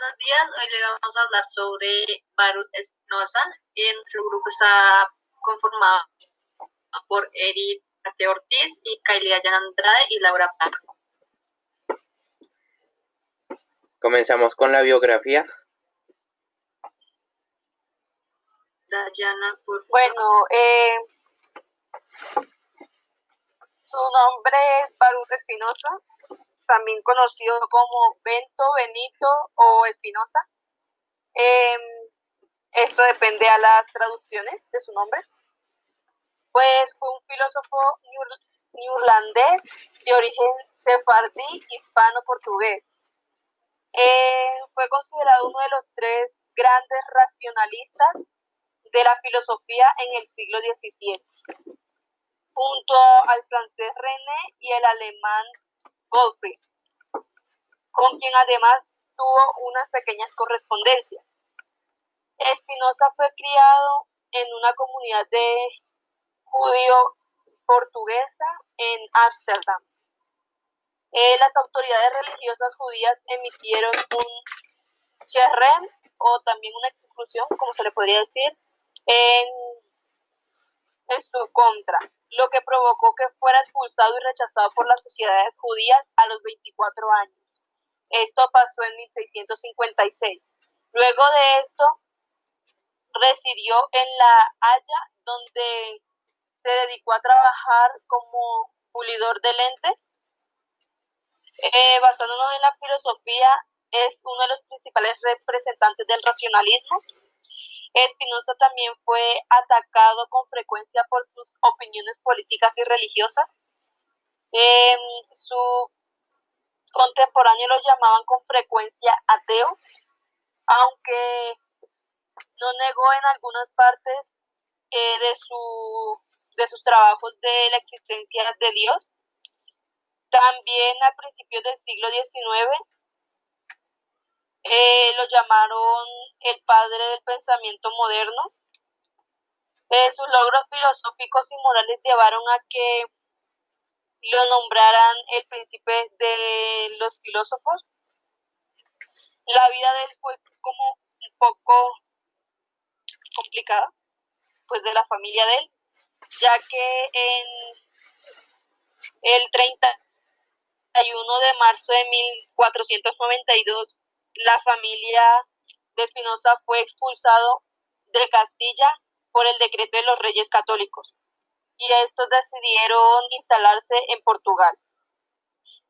buenos días. Hoy le vamos a hablar sobre Baruch Espinosa. Y nuestro grupo está conformado por Eric Ortiz y Kylie Ayana Andrade y Laura Plata. Comenzamos con la biografía. Dayana, por Bueno, eh, su nombre es Baruch Espinosa, también conocido como Bento, Benito o Espinosa. Em, esto depende a las traducciones de su nombre. Pues fue un filósofo neerlandés de origen sefardí hispano-portugués. Eh, fue considerado uno de los tres grandes racionalistas de la filosofía en el siglo XVII, junto al francés René y el alemán Con quien además tuvo unas pequeñas correspondencias. Espinosa fue criado en una comunidad de judío portuguesa en Ámsterdam. Eh, las autoridades religiosas judías emitieron un cherren o también una exclusión, como se le podría decir, en su contra, lo que provocó que fuera expulsado y rechazado por las sociedades judías a los 24 años. Esto pasó en 1656. Luego de esto, residió en La Haya, donde se dedicó a trabajar como pulidor de lentes. Eh, basándonos en la filosofía, es uno de los principales representantes del racionalismo. Espinosa también fue atacado con frecuencia por sus opiniones políticas y religiosas. Eh, su contemporáneo lo llamaban con frecuencia ateo, aunque no negó en algunas partes eh, de su de sus trabajos de la existencia de Dios. También a principios del siglo XIX eh, lo llamaron el padre del pensamiento moderno. Eh, sus logros filosóficos y morales llevaron a que lo nombraran el príncipe de los filósofos. La vida de él fue como un poco complicada, pues de la familia de él ya que en el 31 de marzo de 1492 la familia de Espinosa fue expulsado de Castilla por el decreto de los reyes católicos y estos decidieron instalarse en Portugal.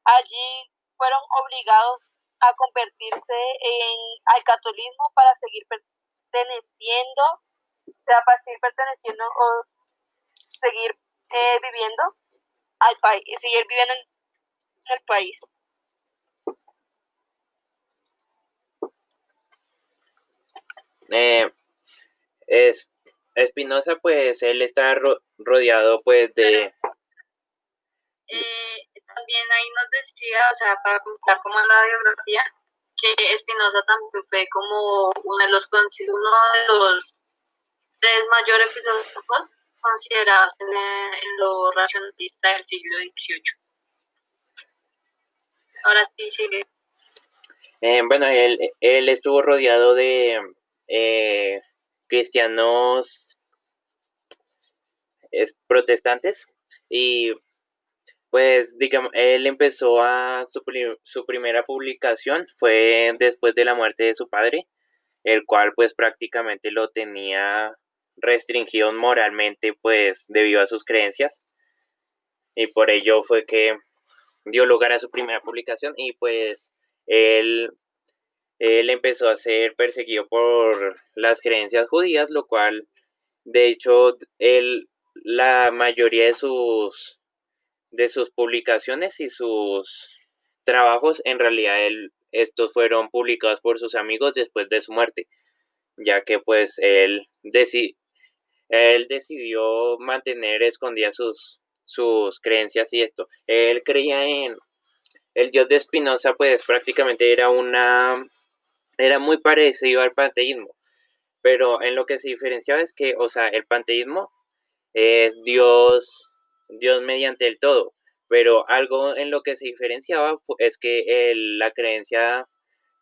Allí fueron obligados a convertirse en, al catolicismo para seguir perteneciendo, para seguir perteneciendo seguir eh, viviendo al país, seguir viviendo en el país. Eh, es Espinosa, pues él está rodeado pues de... Eh, también ahí nos decía, o sea, para contar como en la biografía, que Espinosa también fue como uno de los, uno de los tres mayores filósofos consideradas en, lo racionalista del siglo XVIII. Ahora sí sigue. Eh, bueno, él, él, estuvo rodeado de eh, cristianos protestantes. Y pues digamos, él empezó a su, su primera publicación fue después de la muerte de su padre, el cual pues prácticamente lo tenía restringido moralmente pues debido a sus creencias. Y por ello fue que dio lugar a su primera publicación y pues él, él empezó a ser perseguido por las creencias judías, lo cual de hecho él, la mayoría de sus, de sus publicaciones y sus trabajos en realidad él, estos fueron publicados por sus amigos después de su muerte, ya que pues él decidió él decidió mantener escondidas sus, sus creencias y esto. Él creía en el dios de Spinoza, pues prácticamente era una era muy parecido al panteísmo, pero en lo que se diferenciaba es que, o sea, el panteísmo es Dios, Dios mediante el todo, pero algo en lo que se diferenciaba es que la creencia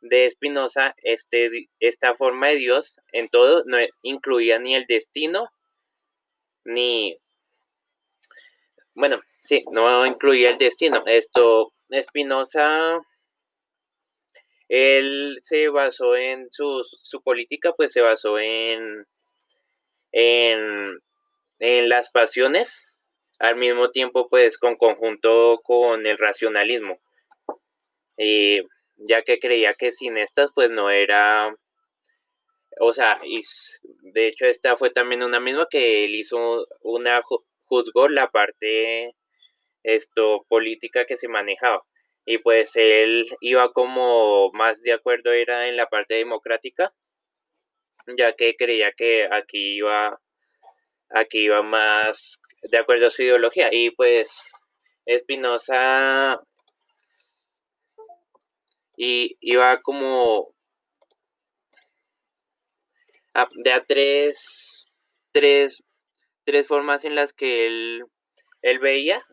de Spinoza, este, esta forma de Dios en todo no incluía ni el destino, ni, bueno, sí, no incluía el destino. Esto, Spinoza, él se basó en su, su política, pues se basó en, en, en las pasiones, al mismo tiempo, pues con conjunto con el racionalismo. Y ya que creía que sin estas pues no era, o sea, y de hecho esta fue también una misma que él hizo una, juzgó la parte esto política que se manejaba y pues él iba como más de acuerdo era en la parte democrática ya que creía que aquí iba aquí iba más de acuerdo a su ideología. Y pues Espinosa y iba como de a tres, tres, tres formas en las que él, él veía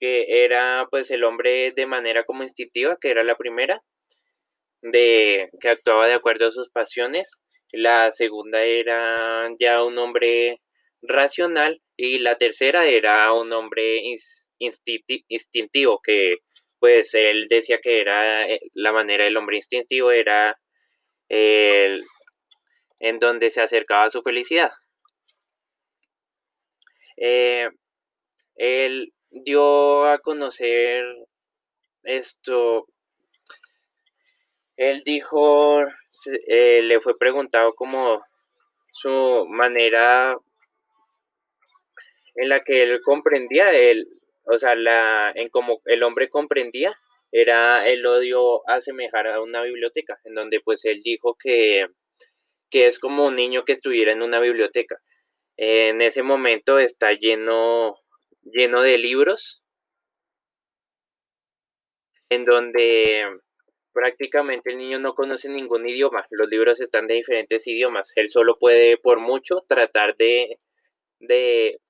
que era pues el hombre de manera como instintiva, que era la primera, de que actuaba de acuerdo a sus pasiones. La segunda era ya un hombre racional y la tercera era un hombre instintivo que pues él decía que era eh, la manera del hombre instintivo, era el, en donde se acercaba a su felicidad. Eh, él dio a conocer esto, él dijo, eh, le fue preguntado como su manera en la que él comprendía él o sea, la, en como el hombre comprendía, era el odio asemejar a una biblioteca, en donde pues él dijo que, que es como un niño que estuviera en una biblioteca. En ese momento está lleno, lleno de libros, en donde prácticamente el niño no conoce ningún idioma. Los libros están de diferentes idiomas. Él solo puede, por mucho, tratar de, de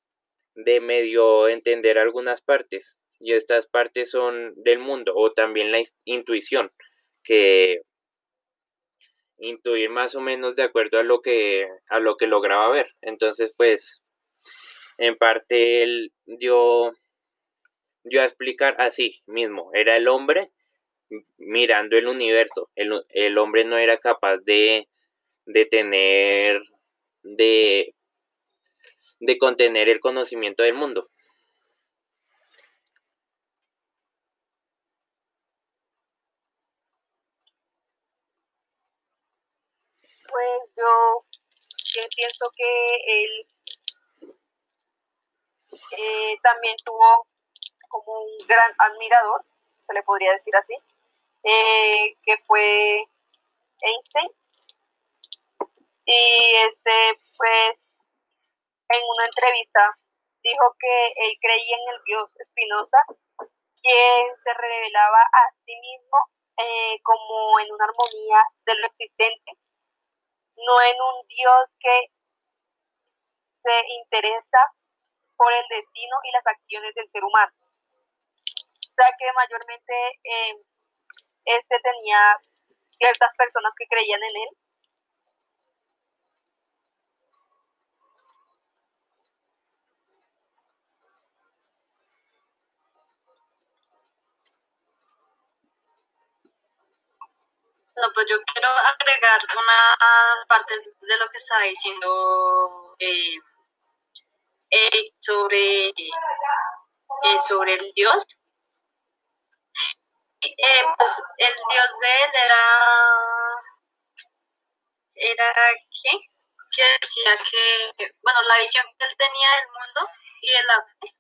de medio entender algunas partes y estas partes son del mundo o también la intuición que intuir más o menos de acuerdo a lo que a lo que lograba ver entonces pues en parte él dio dio a explicar así mismo era el hombre mirando el universo el, el hombre no era capaz de de tener de de contener el conocimiento del mundo. Pues yo pienso que él eh, también tuvo como un gran admirador, se le podría decir así, eh, que fue Einstein. Y este, pues, en una entrevista dijo que él creía en el Dios Espinosa, quien se revelaba a sí mismo eh, como en una armonía de lo existente, no en un Dios que se interesa por el destino y las acciones del ser humano. O sea que mayormente eh, este tenía ciertas personas que creían en él No, pues yo quiero agregar una parte de lo que estaba diciendo eh, sobre, eh, sobre el Dios. Eh, pues el Dios de él era, era ¿qué? que decía que, bueno, la visión que él tenía del mundo y de la fe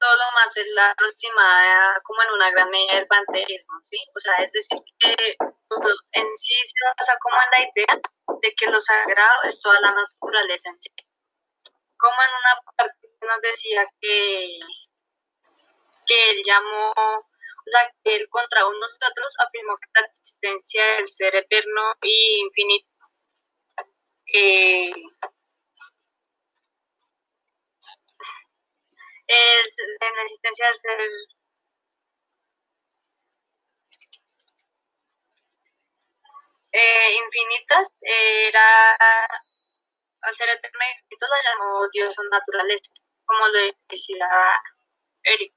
todo lo más es la aproximada como en una gran medida del panteísmo, ¿sí? O sea, es decir, que en sí se basa como en la idea de que lo sagrado es toda la naturaleza en sí. Como en una parte nos decía que, que él llamó, o sea, que él contra nosotros afirmó que la existencia del ser eterno y infinito eh, en la existencia del ser infinitas, era, al ser eterno e infinito, lo llamó Dios o naturaleza, como lo decía Eric.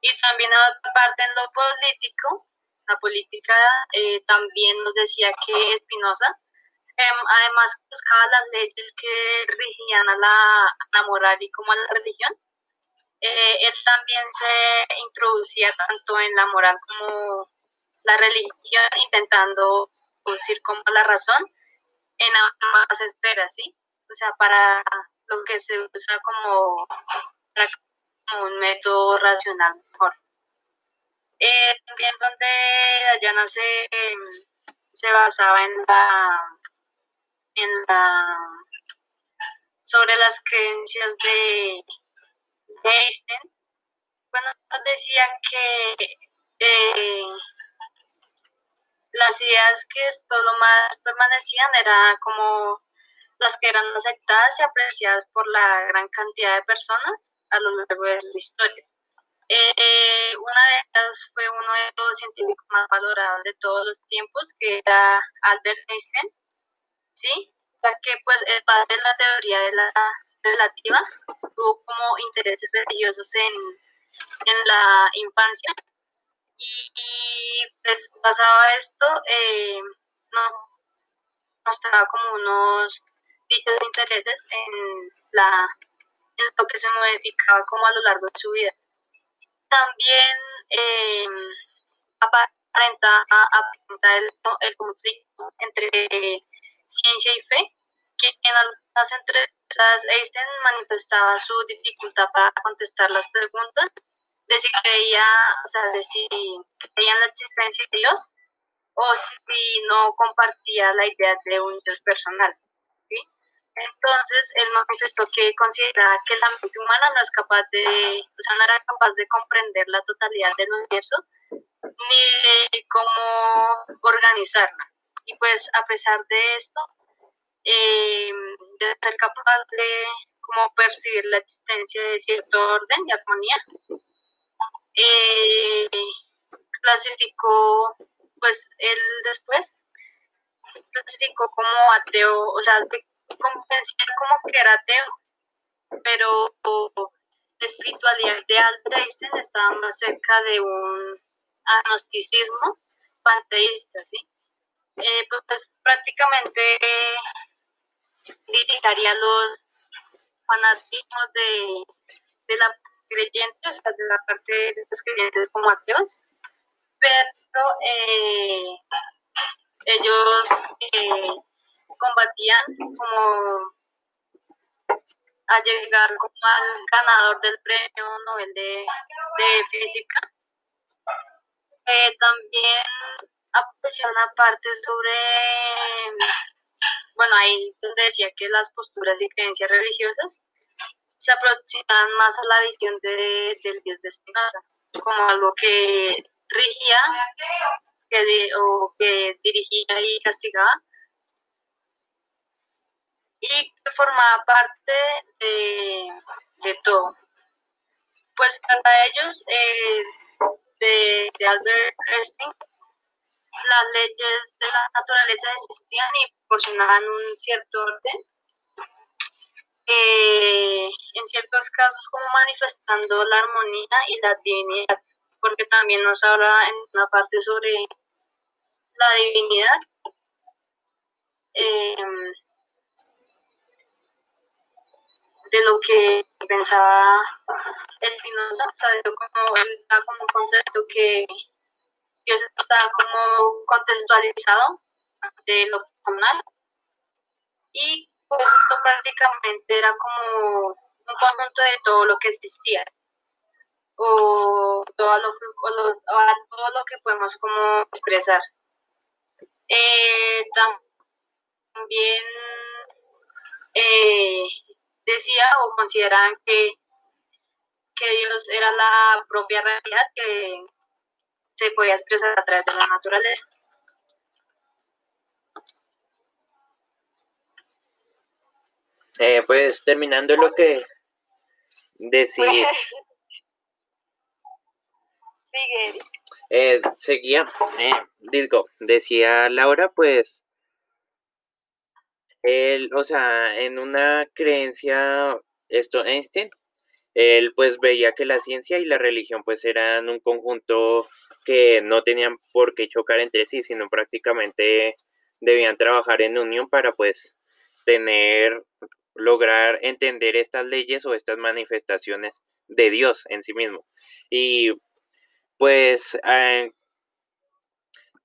Y también a otra parte en lo político, la política eh, también nos decía que Espinosa, em, además buscaba las leyes que rigían a la, moral y como a la religión, eh, él también se introducía tanto en la moral como la religión, intentando producir como la razón en ambas esferas, ¿sí? O sea, para lo que se usa como, un método racional mejor. Eh, también donde Dayana se, se basaba en la, en la sobre las creencias de, de Einstein, bueno, decía que eh, las ideas que todo más permanecían eran como las que eran aceptadas y apreciadas por la gran cantidad de personas a lo largo de la historia. Eh, una de ellas fue uno de los científicos más valorados de todos los tiempos, que era Albert Einstein, ¿sí? Ya que pues el padre de la teoría de la relativa tuvo como intereses religiosos en, en la infancia y, pues pasaba esto, eh, no, mostraba como unos dichos intereses en, la, en lo que se modificaba como a lo largo de su vida también eh, aparenta, aparenta el, conflicto entre ciencia y fe, que en algunas entrevistas Einstein manifestaba su dificultad para contestar las preguntas de si creía, o sea, de si creía en la existencia de Dios o si no compartía la idea de un Dios personal. Entonces, él manifestó que consideraba que la mente humana no es capaz de, o sea, no era capaz de comprender la totalidad del universo ni de cómo organizarla. Y pues, a pesar de esto, eh, de ser capaz de como percibir la existencia de cierto orden y armonía, eh, clasificó, pues él después clasificó como ateo, o sea, convencía como que era ateo, pero la espiritualidad de Albert estaba más cerca de un agnosticismo panteísta, ¿sí? Eh, pues, pues, prácticamente eh, los fanatismos de, de la creyente, o sea, de la parte de los creyentes como ateos, pero eh, ellos eh, combatían como a llegar como al ganador del premio Nobel de, Física. Eh, también apareció una parte sobre, bueno, ahí donde decía que las posturas de creencias religiosas se aproximan más a la visión de, del Dios de Spinoza, como algo que rigía que o que dirigía y castigaba, y que formaba parte de, todo. Pues para ellos, eh, de, de, Albert Einstein, las leyes de la naturaleza existían y proporcionaban un cierto orden, eh, en ciertos casos como manifestando la armonía y la divinidad, porque también nos habla en una parte sobre la divinidad. Eh, de lo que pensaba Espinosa, o sea, como, como un concepto que, que está como contextualizado de lo personal y pues esto prácticamente era como un conjunto de todo lo que existía o todo lo que, todo lo que podemos como expresar. Eh, también eh, decía o consideraban que, que Dios era la propia realidad que se podía expresar a través de la naturaleza. Eh, pues terminando lo que decía. Sigue. Eh, seguía, eh, digo, decía Laura, pues él, o sea, en una creencia, esto Einstein, él pues veía que la ciencia y la religión pues eran un conjunto que no tenían por qué chocar entre sí, sino prácticamente debían trabajar en unión para pues tener, lograr entender estas leyes o estas manifestaciones de Dios en sí mismo. Y pues, eh,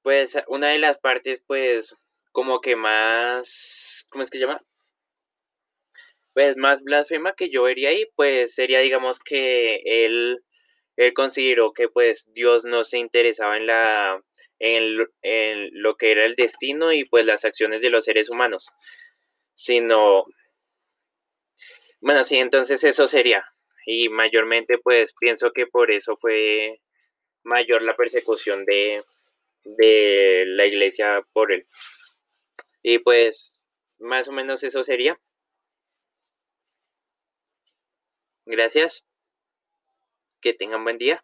pues una de las partes pues como que más, ¿cómo es que llama? Pues más blasfema que yo vería ahí, pues sería digamos que él, él consideró que pues Dios no se interesaba en la en, en, lo que era el destino y pues las acciones de los seres humanos, sino, bueno, sí, entonces eso sería, y mayormente pues pienso que por eso fue mayor la persecución de, de la iglesia por él. Y pues más o menos eso sería. Gracias. Que tengan buen día.